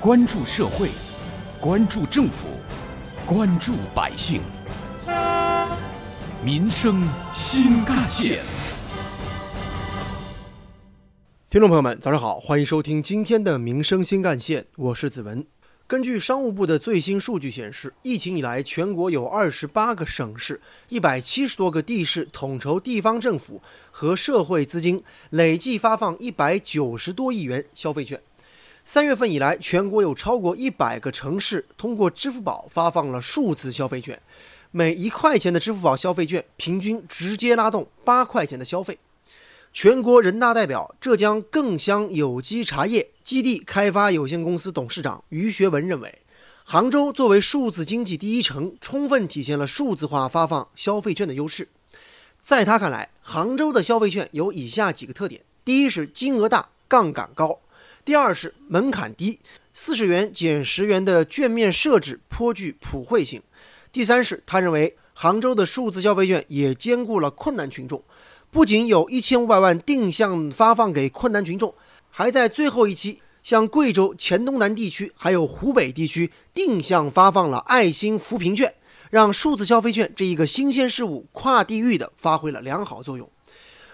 关注社会，关注政府，关注百姓，民生新干线。听众朋友们，早上好，欢迎收听今天的《民生新干线》，我是子文。根据商务部的最新数据显示，疫情以来，全国有二十八个省市、一百七十多个地市统筹地方政府和社会资金，累计发放一百九十多亿元消费券。三月份以来，全国有超过一百个城市通过支付宝发放了数字消费券，每一块钱的支付宝消费券，平均直接拉动八块钱的消费。全国人大代表、浙江更乡有机茶叶基地开发有限公司董事长于学文认为，杭州作为数字经济第一城，充分体现了数字化发放消费券的优势。在他看来，杭州的消费券有以下几个特点：第一是金额大、杠杆高；第二是门槛低，四十元减十元的券面设置颇具普惠性；第三是他认为杭州的数字消费券也兼顾了困难群众。不仅有一千五百万定向发放给困难群众，还在最后一期向贵州黔东南地区还有湖北地区定向发放了爱心扶贫券，让数字消费券这一个新鲜事物跨地域的发挥了良好作用。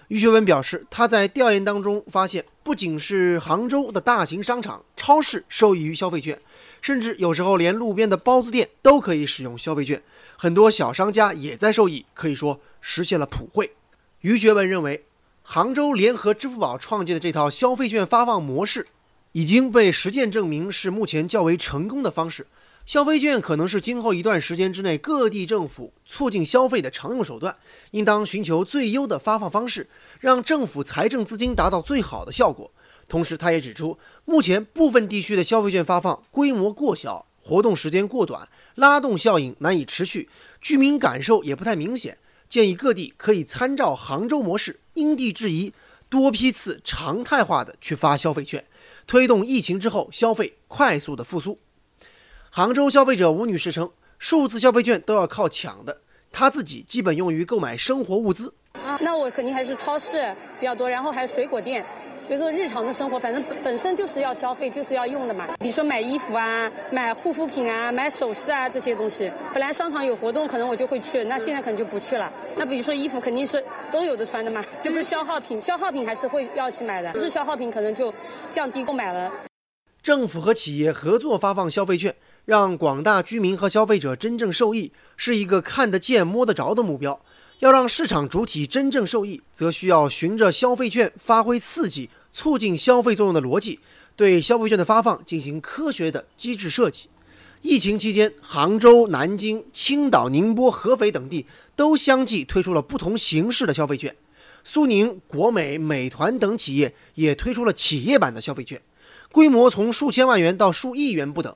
于学文表示，他在调研当中发现，不仅是杭州的大型商场、超市受益于消费券，甚至有时候连路边的包子店都可以使用消费券，很多小商家也在受益，可以说实现了普惠。于学文认为，杭州联合支付宝创建的这套消费券发放模式，已经被实践证明是目前较为成功的方式。消费券可能是今后一段时间之内各地政府促进消费的常用手段，应当寻求最优的发放方式，让政府财政资金达到最好的效果。同时，他也指出，目前部分地区的消费券发放规模过小，活动时间过短，拉动效应难以持续，居民感受也不太明显。建议各地可以参照杭州模式，因地制宜，多批次常态化的去发消费券，推动疫情之后消费快速的复苏。杭州消费者吴女士称，数字消费券都要靠抢的，她自己基本用于购买生活物资。啊，那我肯定还是超市比较多，然后还有水果店。所以说，日常的生活反正本本身就是要消费，就是要用的嘛。比如说买衣服啊，买护肤品啊，买首饰啊这些东西。本来商场有活动，可能我就会去，那现在可能就不去了。那比如说衣服，肯定是都有的穿的嘛，就不是消耗品。消耗品还是会要去买的，不是消耗品可能就降低购买了。政府和企业合作发放消费券，让广大居民和消费者真正受益，是一个看得见、摸得着的目标。要让市场主体真正受益，则需要循着消费券发挥刺激、促进消费作用的逻辑，对消费券的发放进行科学的机制设计。疫情期间，杭州、南京、青岛、宁波、合肥等地都相继推出了不同形式的消费券。苏宁、国美、美团等企业也推出了企业版的消费券，规模从数千万元到数亿元不等。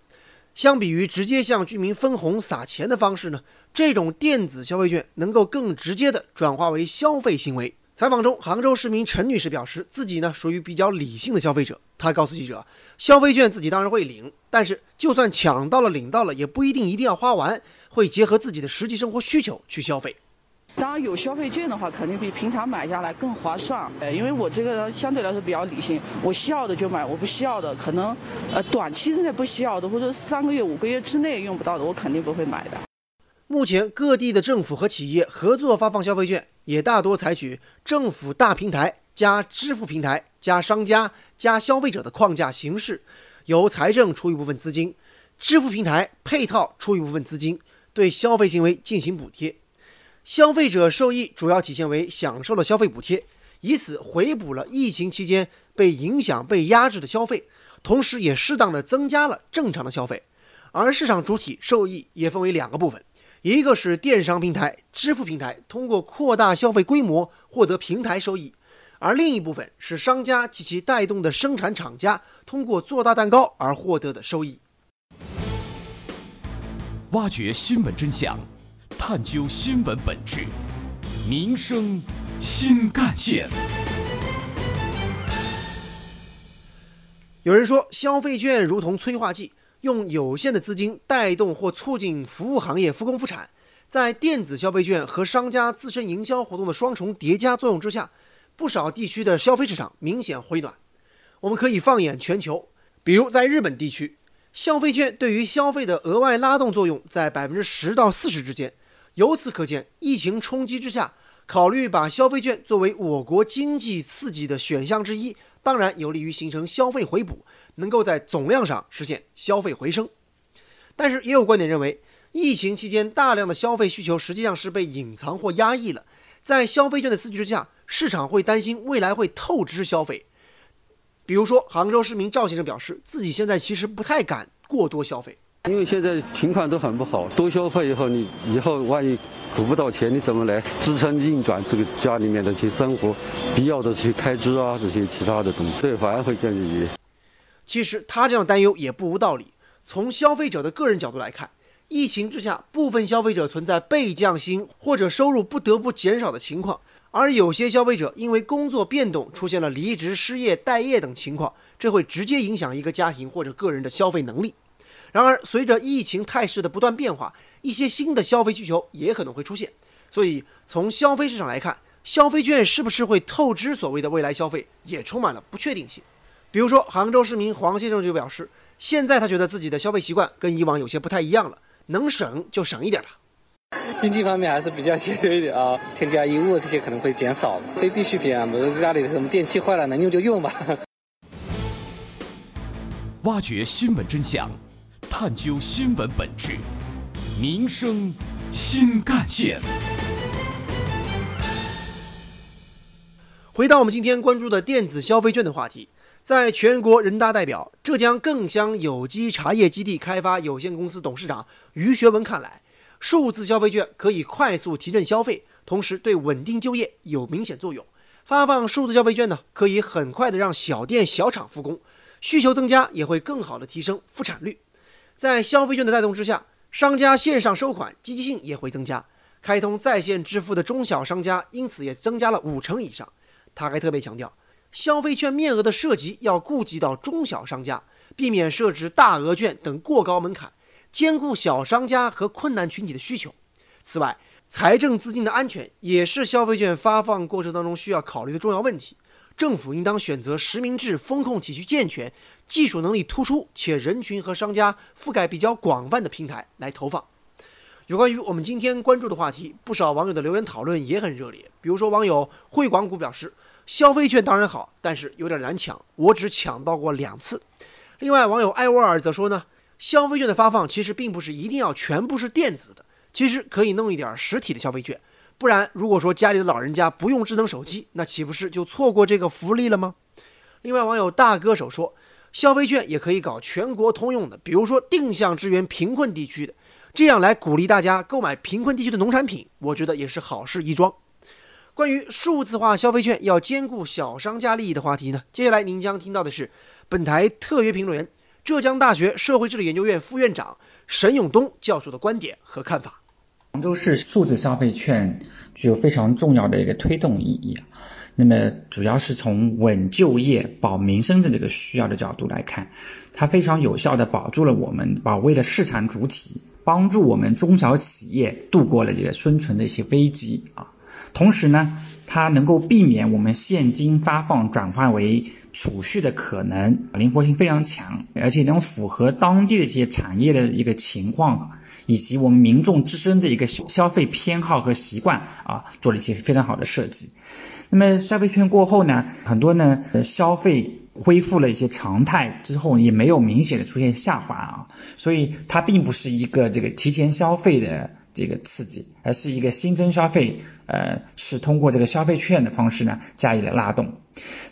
相比于直接向居民分红撒钱的方式呢，这种电子消费券能够更直接地转化为消费行为。采访中，杭州市民陈女士表示，自己呢属于比较理性的消费者。她告诉记者，消费券自己当然会领，但是就算抢到了、领到了，也不一定一定要花完，会结合自己的实际生活需求去消费。当然有消费券的话，肯定比平常买下来更划算。呃，因为我这个相对来说比较理性，我需要的就买，我不需要的可能，呃，短期之内不需要的，或者三个月、五个月之内用不到的，我肯定不会买的。目前各地的政府和企业合作发放消费券，也大多采取政府大平台加支付平台加商家加消费者的框架形式，由财政出一部分资金，支付平台配套出一部分资金，对消费行为进行补贴。消费者受益主要体现为享受了消费补贴，以此回补了疫情期间被影响、被压制的消费，同时也适当的增加了正常的消费。而市场主体受益也分为两个部分，一个是电商平台、支付平台通过扩大消费规模获得平台收益，而另一部分是商家及其带动的生产厂家通过做大蛋糕而获得的收益。挖掘新闻真相。探究新闻本质，民生新干线。有人说，消费券如同催化剂，用有限的资金带动或促进服务行业复工复产。在电子消费券和商家自身营销活动的双重叠加作用之下，不少地区的消费市场明显回暖。我们可以放眼全球，比如在日本地区，消费券对于消费的额外拉动作用在百分之十到四十之间。由此可见，疫情冲击之下，考虑把消费券作为我国经济刺激的选项之一，当然有利于形成消费回补，能够在总量上实现消费回升。但是也有观点认为，疫情期间大量的消费需求实际上是被隐藏或压抑了，在消费券的刺激之下，市场会担心未来会透支消费。比如说，杭州市民赵先生表示，自己现在其实不太敢过多消费，因为现在情况都很不好，多消费以后，你以后万一苦不到钱，你怎么来支撑运转这个家里面的这些生活必要的这些开支啊，这些其他的东西，对，反而会更于。其实他这样的担忧也不无道理。从消费者的个人角度来看，疫情之下，部分消费者存在被降薪或者收入不得不减少的情况。而有些消费者因为工作变动出现了离职、失业、待业等情况，这会直接影响一个家庭或者个人的消费能力。然而，随着疫情态势的不断变化，一些新的消费需求也可能会出现。所以，从消费市场来看，消费券是不是会透支所谓的未来消费，也充满了不确定性。比如说，杭州市民黄先生就表示，现在他觉得自己的消费习惯跟以往有些不太一样了，能省就省一点吧。经济方面还是比较节约一点啊，添加衣物这些可能会减少，非必需品啊，比如家里什么电器坏了能用就用吧。挖掘新闻真相，探究新闻本质，民生新干线。回到我们今天关注的电子消费券的话题，在全国人大代表、浙江更香有机茶叶基地开发有限公司董事长于学文看来。数字消费券可以快速提振消费，同时对稳定就业有明显作用。发放数字消费券呢，可以很快的让小店小厂复工，需求增加也会更好的提升复产率。在消费券的带动之下，商家线上收款积极性也会增加，开通在线支付的中小商家因此也增加了五成以上。他还特别强调，消费券面额的涉及要顾及到中小商家，避免设置大额券等过高门槛。兼顾小商家和困难群体的需求。此外，财政资金的安全也是消费券发放过程当中需要考虑的重要问题。政府应当选择实名制、风控体系健全、技术能力突出且人群和商家覆盖比较广泛的平台来投放。有关于我们今天关注的话题，不少网友的留言讨论也很热烈。比如说，网友汇广股表示，消费券当然好，但是有点难抢，我只抢到过两次。另外，网友艾沃尔则说呢。消费券的发放其实并不是一定要全部是电子的，其实可以弄一点实体的消费券。不然，如果说家里的老人家不用智能手机，那岂不是就错过这个福利了吗？另外，网友大歌手说，消费券也可以搞全国通用的，比如说定向支援贫困地区的，这样来鼓励大家购买贫困地区的农产品，我觉得也是好事一桩。关于数字化消费券要兼顾小商家利益的话题呢，接下来您将听到的是本台特约评论员。浙江大学社会治理研究院副院长沈永东教授的观点和看法：杭州市数字消费券具有非常重要的一个推动意义。那么，主要是从稳就业、保民生的这个需要的角度来看，它非常有效的保住了我们，保卫了市场主体，帮助我们中小企业度过了这个生存的一些危机啊。同时呢，它能够避免我们现金发放转化为储蓄的可能，灵活性非常强，而且能符合当地的一些产业的一个情况，以及我们民众自身的一个消费偏好和习惯啊，做了一些非常好的设计。那么消费券过后呢，很多呢消费恢复了一些常态之后，也没有明显的出现下滑啊，所以它并不是一个这个提前消费的。这个刺激，而是一个新增消费，呃，是通过这个消费券的方式呢加以了拉动。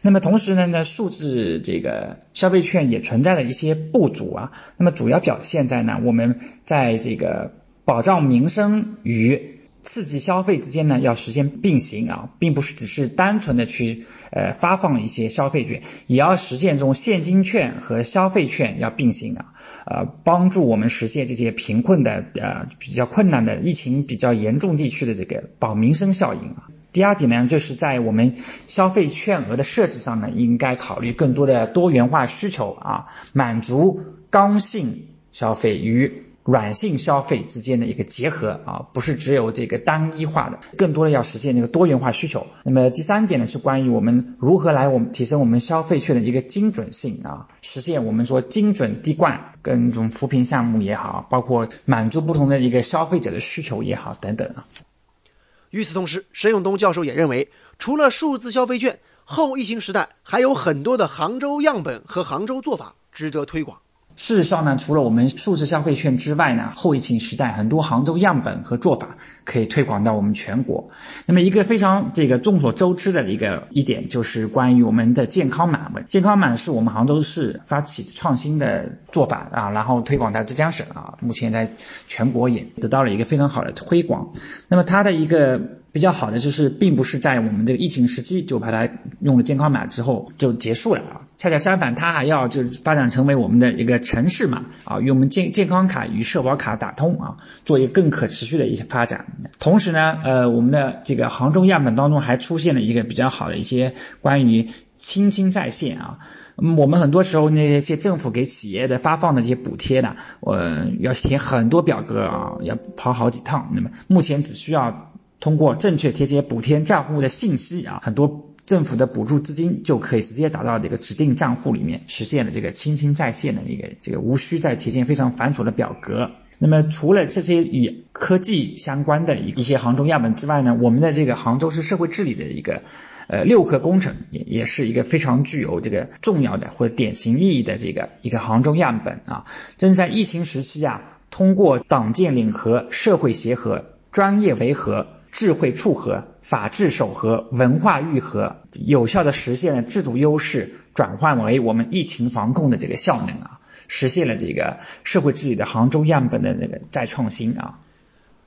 那么同时呢，呢数字这个消费券也存在了一些不足啊。那么主要表现在呢，我们在这个保障民生与刺激消费之间呢要实现并行啊，并不是只是单纯的去呃发放一些消费券，也要实现这种现金券和消费券要并行啊。呃，帮助我们实现这些贫困的呃比较困难的疫情比较严重地区的这个保民生效应啊。第二点呢，就是在我们消费券额的设置上呢，应该考虑更多的多元化需求啊，满足刚性消费与软性消费之间的一个结合啊，不是只有这个单一化的，更多的要实现那个多元化需求。那么第三点呢，是关于我们如何来我们提升我们消费券的一个精准性啊，实现我们说精准滴灌跟这种扶贫项目也好，包括满足不同的一个消费者的需求也好等等啊。与此同时，沈永东教授也认为，除了数字消费券，后疫情时代还有很多的杭州样本和杭州做法值得推广。事实上呢，除了我们数字消费券之外呢，后疫情时代很多杭州样本和做法可以推广到我们全国。那么一个非常这个众所周知的一个一点，就是关于我们的健康码。健康码是我们杭州市发起创新的做法啊，然后推广到浙江省啊，目前在全国也得到了一个非常好的推广。那么它的一个。比较好的就是，并不是在我们这个疫情时期就把它用了健康码之后就结束了啊，恰恰相反，它还要就是发展成为我们的一个城市码啊，与我们健健康卡与社保卡打通啊，做一个更可持续的一些发展。同时呢，呃，我们的这个杭州样本当中还出现了一个比较好的一些关于亲亲在线啊，我们很多时候那些政府给企业的发放的这些补贴呢，我要填很多表格啊，要跑好几趟，那么目前只需要。通过正确填写补贴账户的信息啊，很多政府的补助资金就可以直接打到这个指定账户里面，实现了这个亲亲在线的一个这个无需再填写非常繁琐的表格。那么除了这些与科技相关的一一些杭州样本之外呢，我们的这个杭州市社会治理的一个呃六合工程也也是一个非常具有这个重要的或者典型意义的这个一个杭州样本啊。正在疫情时期啊，通过党建领合、社会协和、专业维和。智慧促和、法治守和、文化愈合，有效的实现了制度优势转换为我们疫情防控的这个效能啊，实现了这个社会治理的杭州样本的那个再创新啊。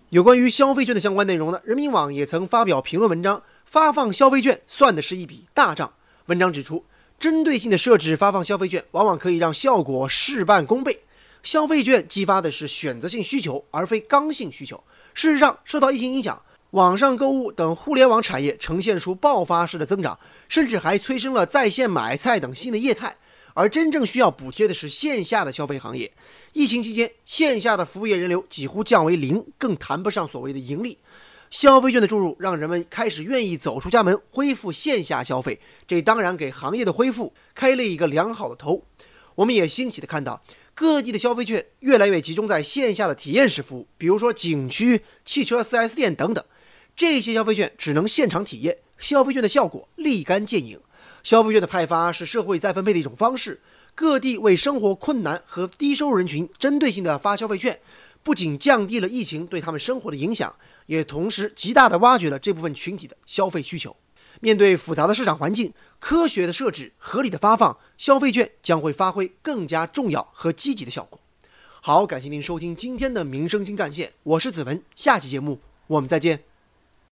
有关于消费券的相关内容呢，人民网也曾发表评论文章，发放消费券算的是一笔大账。文章指出，针对性的设置发放消费券，往往可以让效果事半功倍。消费券激发的是选择性需求，而非刚性需求。事实上，受到疫情影响。网上购物等互联网产业呈现出爆发式的增长，甚至还催生了在线买菜等新的业态。而真正需要补贴的是线下的消费行业。疫情期间，线下的服务业人流几乎降为零，更谈不上所谓的盈利。消费券的注入，让人们开始愿意走出家门，恢复线下消费。这当然给行业的恢复开了一个良好的头。我们也欣喜地看到。各地的消费券越来越集中在线下的体验式服务，比如说景区、汽车 4S 店等等。这些消费券只能现场体验，消费券的效果立竿见影。消费券的派发是社会再分配的一种方式，各地为生活困难和低收入人群针对性的发消费券，不仅降低了疫情对他们生活的影响，也同时极大的挖掘了这部分群体的消费需求。面对复杂的市场环境，科学的设置、合理的发放，消费券将会发挥更加重要和积极的效果。好，感谢您收听今天的民生新干线，我是子文，下期节目我们再见。